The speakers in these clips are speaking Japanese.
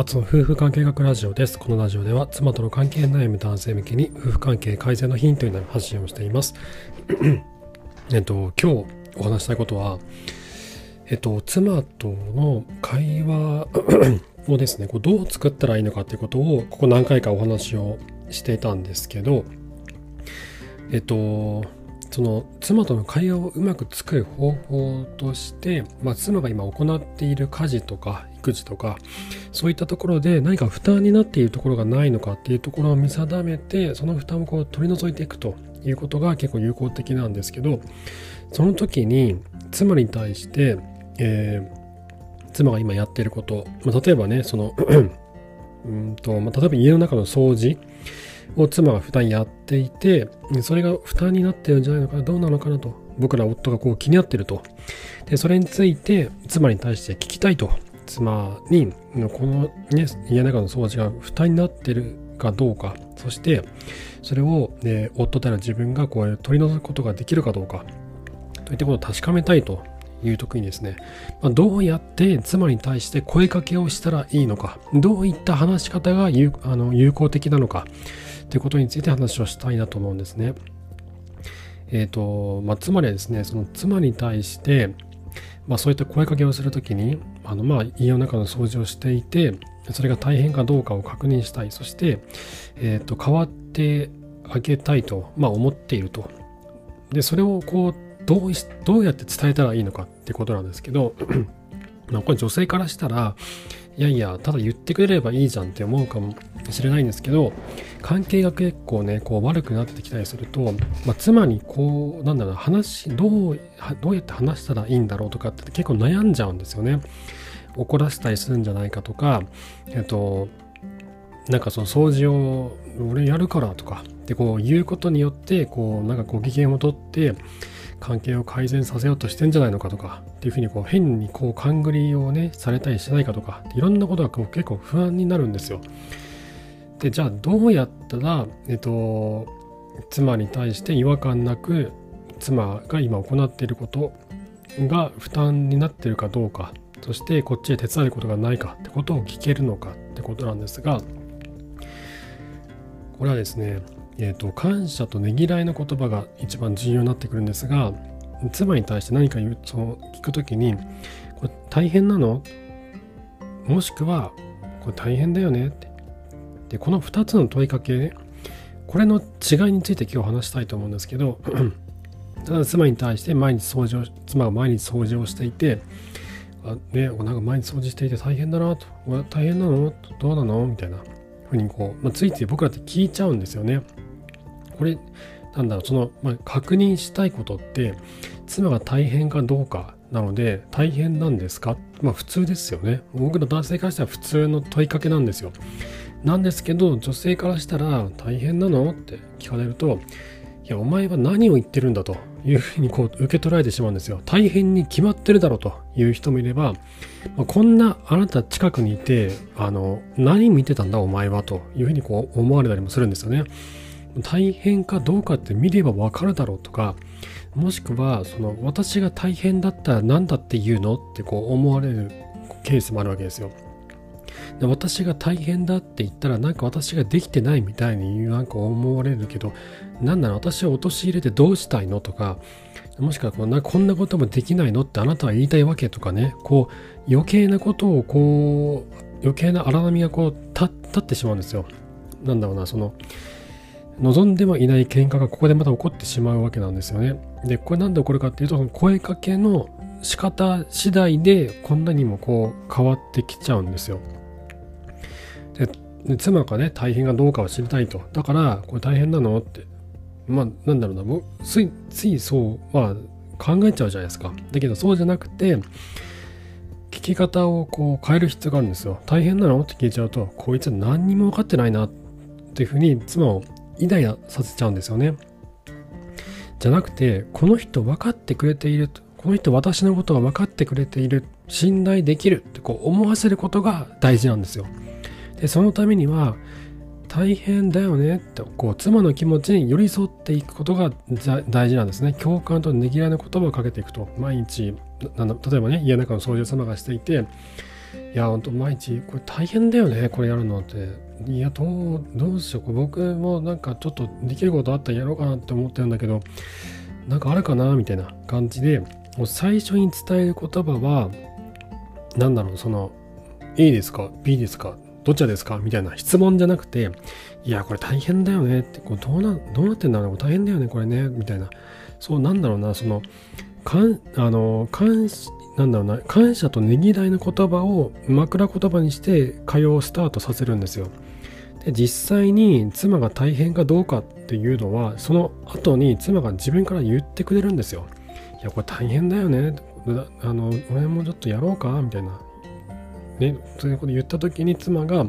初の夫婦関係学ラジオです。このラジオでは妻との関係悩む男性向けに夫婦関係改善のヒントになる発信をしています。えっと、今日お話したいことは、えっと、妻との会話 をですね、こうどう作ったらいいのかっていうことを、ここ何回かお話をしていたんですけど、えっと、その妻との会話をうまく作る方法として、まあ、妻が今行っている家事とか育児とかそういったところで何か負担になっているところがないのかっていうところを見定めてその負担をこう取り除いていくということが結構有効的なんですけどその時に妻に対して、えー、妻が今やっていること、まあ、例えばねその うんと、まあ、例えば家の中の掃除を妻が普段やっていて、それが負担になってるんじゃないのかな、どうなのかなと、僕ら夫がこう気になってると。で、それについて妻に対して聞きたいと。妻に、このね、家の中の掃除が負担になってるかどうか、そして、それを、ね、夫である自分がこう取り除くことができるかどうか、といったことを確かめたいと。いう時にですね、まあ、どうやって妻に対して声かけをしたらいいのか、どういった話し方が有あの有効的なのか、ということについて話をしたいなと思うんですね。えっ、ー、と、まあ、つまりはですね、その妻に対して、まあ、そういった声かけをするときに、あの、まあ、家の中の掃除をしていて、それが大変かどうかを確認したい。そして、えっ、ー、と、変わってあげたいと、まあ、思っていると。で、それをこう、どうどうやって伝えたらいいのかってことなんですけど、まあ、これ女性からしたら、いやいや、ただ言ってくれればいいじゃんって思うかもしれないんですけど、関係が結構ね、こう悪くなってきたりすると、まあ、妻にこう、なんだろう、話、どう、どうやって話したらいいんだろうとかって結構悩んじゃうんですよね。怒らせたりするんじゃないかとか、えっと、なんかその掃除を俺やるからとかってこう言うことによってこうなんかご機嫌をとって関係を改善させようとしてんじゃないのかとかっていうふうにこう変にこう勘繰りをねされたりしないかとかいろんなことがこう結構不安になるんですよ。でじゃあどうやったらえっと妻に対して違和感なく妻が今行っていることが負担になっているかどうかそしてこっちで手伝えることがないかってことを聞けるのかってことなんですがこれはですねえーと、感謝とねぎらいの言葉が一番重要になってくるんですが妻に対して何か言うその聞く時に「これ大変なの?」もしくは「これ大変だよね」ってでこの2つの問いかけねこれの違いについて今日話したいと思うんですけど ただ妻に対して毎日掃除を妻が毎日掃除をしていてあねなんか毎日掃除していて大変だなと。大変なの？どうなの？みたいなふうにこう、まあ、ついつい僕らって聞いちゃうんですよね。これなんだろうその、まあ、確認したいことって妻が大変かどうかなので大変なんですか？まあ普通ですよね。僕の男性からしたら普通の問いかけなんですよ。なんですけど女性からしたら大変なの？って聞かれるといやお前は何を言ってるんだというふうにこう受け取られてしまうんですよ。大変に決まってるだろうという人もいれば、まあ、こんなあなた近くにいてあの何見てたんだお前はというふうにこう思われたりもするんですよね。大変かどうかって見ればわかるだろうとかもしくはその私が大変だったら何だって言うの？ってこう思われるケースもあるわけですよ。で私が大変だって言ったらなんか私ができてないみたいになんか思われるけど何なら私を陥れてどうしたいの？とかもしくはこんなこんなこともできないのってあなたは言いたいわけとかねこう余計なことをこう余計な荒波がこう立ってしまうんですよ。なんだろうなその望んではいない喧嘩がここでまた起こってしまうわけなんですよね。で、これなんで起こるかっていうと、その声かけの仕方次第でこんなにもこう変わってきちゃうんですよ。で妻がね、大変がどうかを知りたいと。だから、これ大変なのって。まあ、なんだろうな、もうつい、ついそう、まあ、考えちゃうじゃないですか。だけど、そうじゃなくて、聞き方をこう変える必要があるんですよ。大変なのって聞いちゃうと、こいつ何にも分かってないなっていうふうに妻をイライラさせちゃうんですよね。じゃなくて、この人分かってくれているとこの人私のことが分かってくれている、信頼できるってこう思わせることが大事なんですよ。で、そのためには、大変だよねってこう妻の気持ちに寄り添っていくことが大事なんですね。共感とねぎらいの言葉をかけていくと毎日例えばね家の中の掃除を妻がしていていや、ほんと毎日、これ大変だよね、これやるのって。いや、どう、どうしよう。僕もなんかちょっとできることあったらやろうかなって思ってるんだけど、なんかあるかなみたいな感じで、もう最初に伝える言葉は、なんだろう、その、A ですか ?B ですか？どっちですか？みたいな質問じゃなくて、いや、これ大変だよねって、こうどうな、どうなってんだろう大変だよね、これね、みたいな。そう、なんだろうな、その、かん、あの、感なんだろうな、感謝とねぎらいの言葉を枕言葉にして会話をスタートさせるんですよ。で、実際に妻が大変かどうかっていうのは、その後に妻が自分から言ってくれるんですよ。いや、これ大変だよね。あの、俺もちょっとやろうかみたいな。ね、そういうこと言った時に妻が、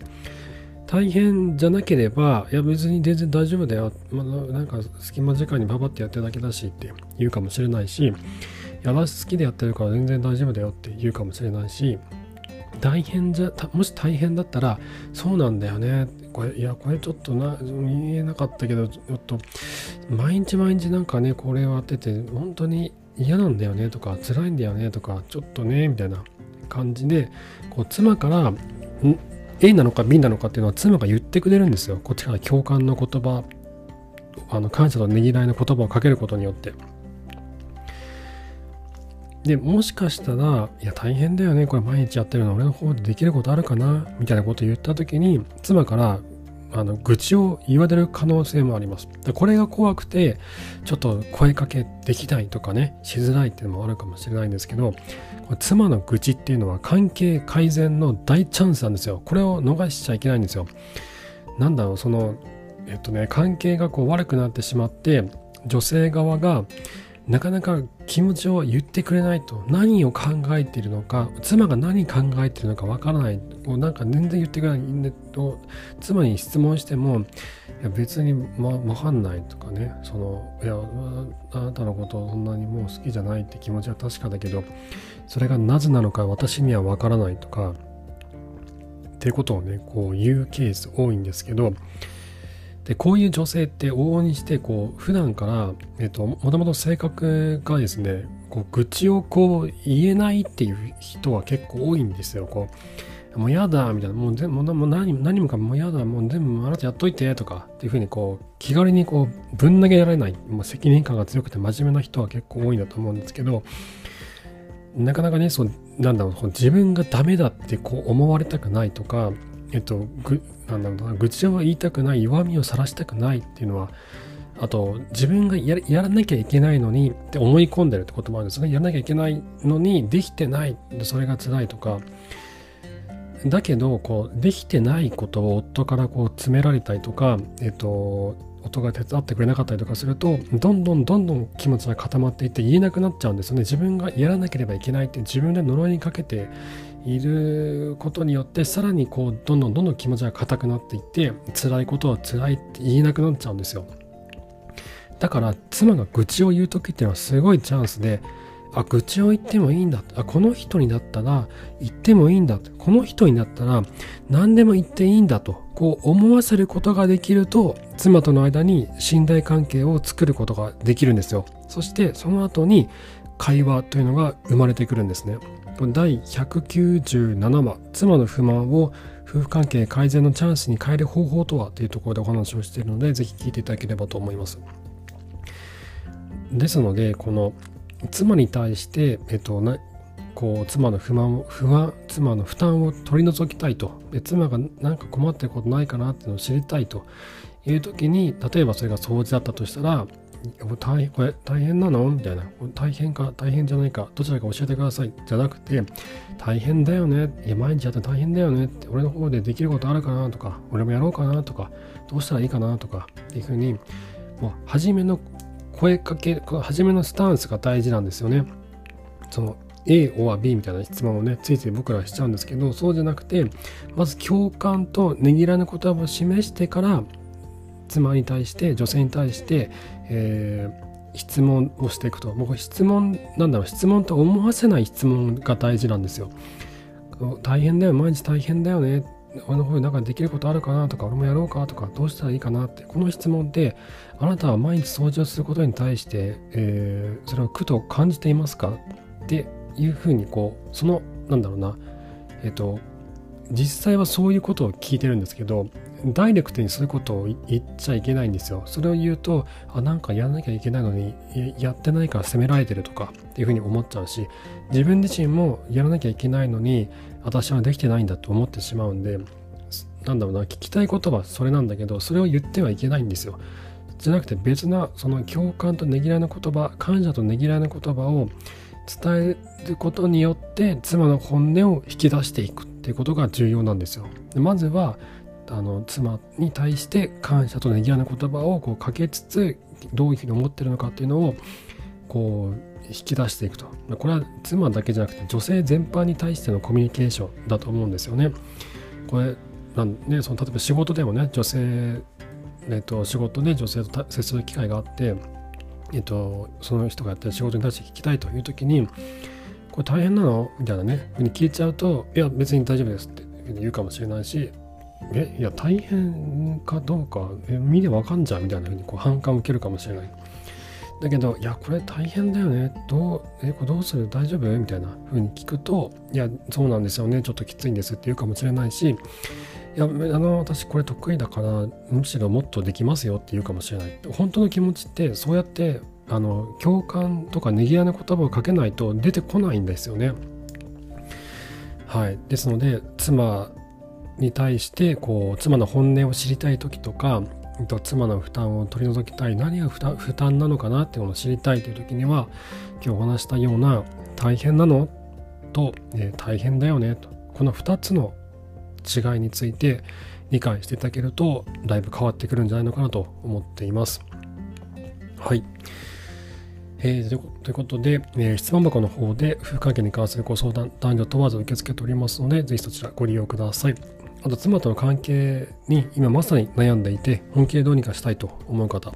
大変じゃなければ、いや別に全然大丈夫だよ。まあ、なんか隙間時間にババってやってるだけだしって言うかもしれないし、やらし好きでやってるから全然大丈夫だよって言うかもしれないし大変じゃもし大変だったらそうなんだよねこれいやこれちょっとな言えなかったけどちょっと毎日毎日なんかねこれを当てて本当に嫌なんだよねとか辛いんだよねとかちょっとねみたいな感じでこう妻から A なのか B なのかっていうのは妻が言ってくれるんですよ。こっちから共感の言葉あの感謝とねぎらいの言葉をかけることによって。で、もしかしたら、いや、大変だよね、これ毎日やってるの、俺の方でできることあるかな？みたいなことを言った時に、妻から、あの、愚痴を言われる可能性もあります。これが怖くて、ちょっと声かけできないとかね、しづらいっていうのもあるかもしれないんですけど、妻の愚痴っていうのは関係改善の大チャンスなんですよ。これを逃しちゃいけないんですよ。なんだろう、その、えっとね、関係がこう悪くなってしまって、女性側が、なかなか気持ちを言ってくれないと何を考えているのか妻が何考えているのかわからない。こうなんか全然言ってくれないと妻に質問してもいや別に、ま、かんないとかね。そのいやあなたのことそんなにもう好きじゃないって気持ちは確かだけどそれがなぜなのか私にはわからないとかっていうことをねこう言うケース多いんですけどでこういう女性って往々にしてこう普段から、えっと、もともと性格がですねこう愚痴をこう言えないっていう人は結構多いんですよ。こうもうやだみたいな、もう全もう何何もかもうやだ、もう全部あなたやっといてとかっていうふうにこう気軽にこうぶん投げられない、もう責任感が強くて真面目な人は結構多いんだと思うんですけど、なかなかね、そうなんだろう、自分がダメだってこう思われたくないとか、えっと、ぐなんだろうな愚痴は言いたくない弱みを晒したくないっていうのはあと自分がやらなきゃいけないのにって思い込んでるってこともあるんですねやらなきゃいけないのにできてないそれが辛いとかだけどこうできてないことを夫からこう詰められたりとかえっと夫が手伝ってくれなかったりとかするとどんどんどんどん気持ちが固まっていって言えなくなっちゃうんですよね。自分がやらなければいけないって自分で呪いにかけていることによってさらにこうどんどんどんどん気持ちが硬くなっていって辛いことは辛いって言えなくなっちゃうんですよ。だから妻が愚痴を言う時っていうのはすごいチャンスであ愚痴を言ってもいいんだあこの人にだったら言ってもいいんだこの人にだったら何でも言っていいんだとこう思わせることができると妻との間に信頼関係を作ることができるんですよ。そしてその後に会話というのが生まれてくるんですね。第197話妻の不満を夫婦関係改善のチャンスに変える方法とはというところでお話をしているのでぜひ聞いていただければと思います。ですのでこの妻に対してえっとなこう妻の不満を不安妻の負担を取り除きたいと。で妻が何か困ってることないかなっていうのを知りたいという時に例えばそれが掃除だったとしたら大これ大変なの？みたいな。大変か大変じゃないかどちらか教えてください。じゃなくて、大変だよね。いや、毎日やって大変だよねって、俺の方でできることあるかなとか、俺もやろうかなとか、どうしたらいいかなとか、っていうふうに、もう、初めの声かけ、初めのスタンスが大事なんですよね。その、A or B みたいな質問をね、ついつい僕らしちゃうんですけど、そうじゃなくて、まず共感とねぎらぬ言葉を示してから、妻に対して女性に対して、えー、質問をしていくと僕質問なんだろう質問と思わせない質問が大事なんですよ。大変だよ毎日大変だよね。俺の方でなんかできることあるかなとか俺もやろうかとかどうしたらいいかなってこの質問ってあなたは毎日掃除をすることに対して、えー、それを苦と感じていますかっていうふうにこうそのなんだろうな。えっ、ー、と実際はそういうことを聞いてるんですけどダイレクトにそういうことを言っちゃいけないんですよそれを言うとあなんかやらなきゃいけないのにやってないから責められてるとかっていうふうに思っちゃうし自分自身もやらなきゃいけないのに私はできてないんだと思ってしまうんでなんだろうな聞きたい言葉はそれなんだけどそれを言ってはいけないんですよじゃなくて別なその共感とねぎらいの言葉感謝とねぎらいの言葉を伝えることによって妻の本音を引き出していくっていうことが重要なんですよ。でまずはあの妻に対して感謝とねぎらいの言葉をこうかけつつどういうふうに思ってるのかっていうのをこう引き出していくとこれは妻だけじゃなくて女性全般に対してのコミュニケーションだと思うんですよね。これなんね、その例えば仕事でもね女性、えっと、仕事で女性と接する機会があってえっと、その人がやってる仕事に対して聞きたいという時に「これ大変なの?」みたいなねふうに聞いちゃうと「いや別に大丈夫です」って言うかもしれないし「えいや大変かどうかえ見でわかんじゃん」みたいなふうにこう反感を受けるかもしれない。だけど、いや、これ大変だよね。どう、え、これどうする？大丈夫？みたいな風に聞くと、いや、そうなんですよね。ちょっときついんですって言うかもしれないし、いや、あの、私これ得意だから、むしろもっとできますよって言うかもしれない。本当の気持ちって、そうやって、あの、共感とかねぎらいの言葉をかけないと出てこないんですよね。はい。ですので、妻に対して、こう、妻の本音を知りたい時とか、妻の負担を取り除きたい何が負担なのかなっていうのを知りたいという時には今日お話したような大変なの？と、え、大変だよね？とこの2つの違いについて理解していただけるとだいぶ変わってくるんじゃないのかなと思っています。はい。えー、ということで、えー、質問箱の方で夫婦関係に関するご相談男女問わず受け付けておりますのでぜひそちらご利用ください。あと妻との関係に今まさに悩んでいて本気でどうにかしたいと思う方、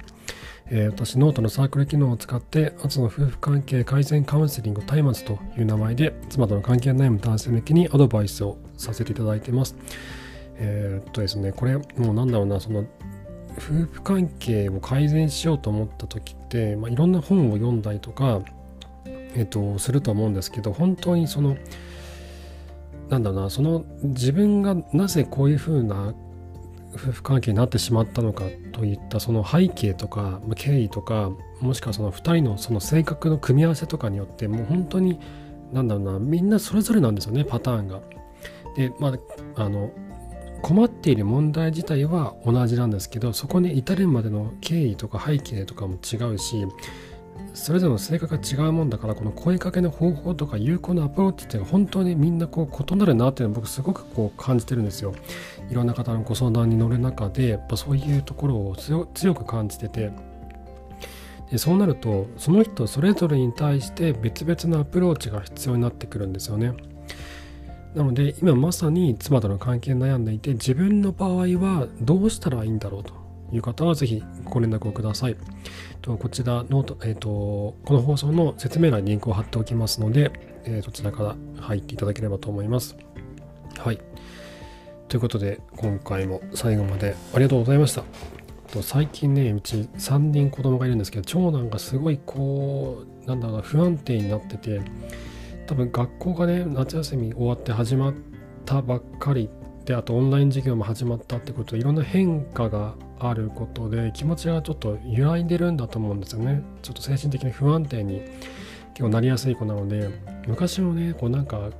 えー、私ノートのサークル機能を使ってあつの夫婦関係改善カウンセリング松明という名前で妻との関係に悩む男性向けにアドバイスをさせていただいてます。えー、っとですね、これもうなんだろうな、その夫婦関係を改善しようと思った時って、まあ、いろんな本を読んだりとか、えっと、すると思うんですけど本当にそのなんだろうなその自分がなぜこういうふうな夫婦関係になってしまったのかといったその背景とか経緯とかもしくはその2人のその性格の組み合わせとかによってもう本当になんだろうなみんなそれぞれなんですよねパターンが。でまああの困っている問題自体は同じなんですけどそこに至るまでの経緯とか背景とかも違うしそれぞれの性格が違うもんだからこの声かけの方法とか有効なアプローチって本当にみんなこう異なるなっていうのを僕すごくこう感じてるんですよ。いろんな方のご相談に乗る中でやっぱそういうところを強く感じてて。でそうなるとその人それぞれに対して別々のアプローチが必要になってくるんですよね。なので今まさに妻との関係に悩んでいて自分の場合はどうしたらいいんだろうと。いう方はぜひご連絡をください。とこちら note、えーと、この放送の説明欄にリンクを貼っておきますので、えー、そちらから入っていただければと思います。はい。ということで、今回も最後までありがとうございました。と最近ね、うち3人子供がいるんですけど、長男がすごいこう、なんだろうな、不安定になってて、多分学校がね、夏休み終わって始まったばっかりで、あとオンライン授業も始まったってこと、いろんな変化があることで気持ちがちょっと揺らいでるんだと思うんですよね。ちょっと精神的に不安定に結構なりやすい子なので昔もねこうなんか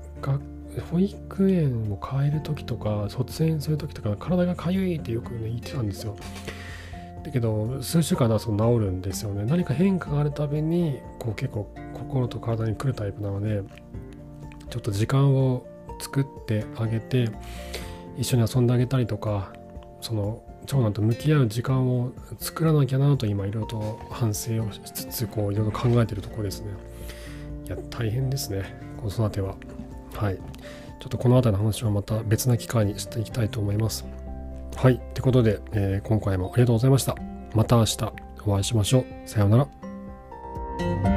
保育園を変える時とか卒園する時とか体がかゆいってよくね言ってたんですよ。だけど数週間だと治るんですよね。何か変化があるたびにこう結構心と体に来るタイプなのでちょっと時間を作ってあげて一緒に遊んであげたりとかその長男と向き合う時間を作らなきゃなと今いろいろと反省をしつつこういろいろ考えてるところですね。いや大変ですね子育ては。はい。ちょっとこの辺りの話はまた別な機会にしていきたいと思います。はい。ってことで、えー、今回もありがとうございました。また明日お会いしましょう。さようなら。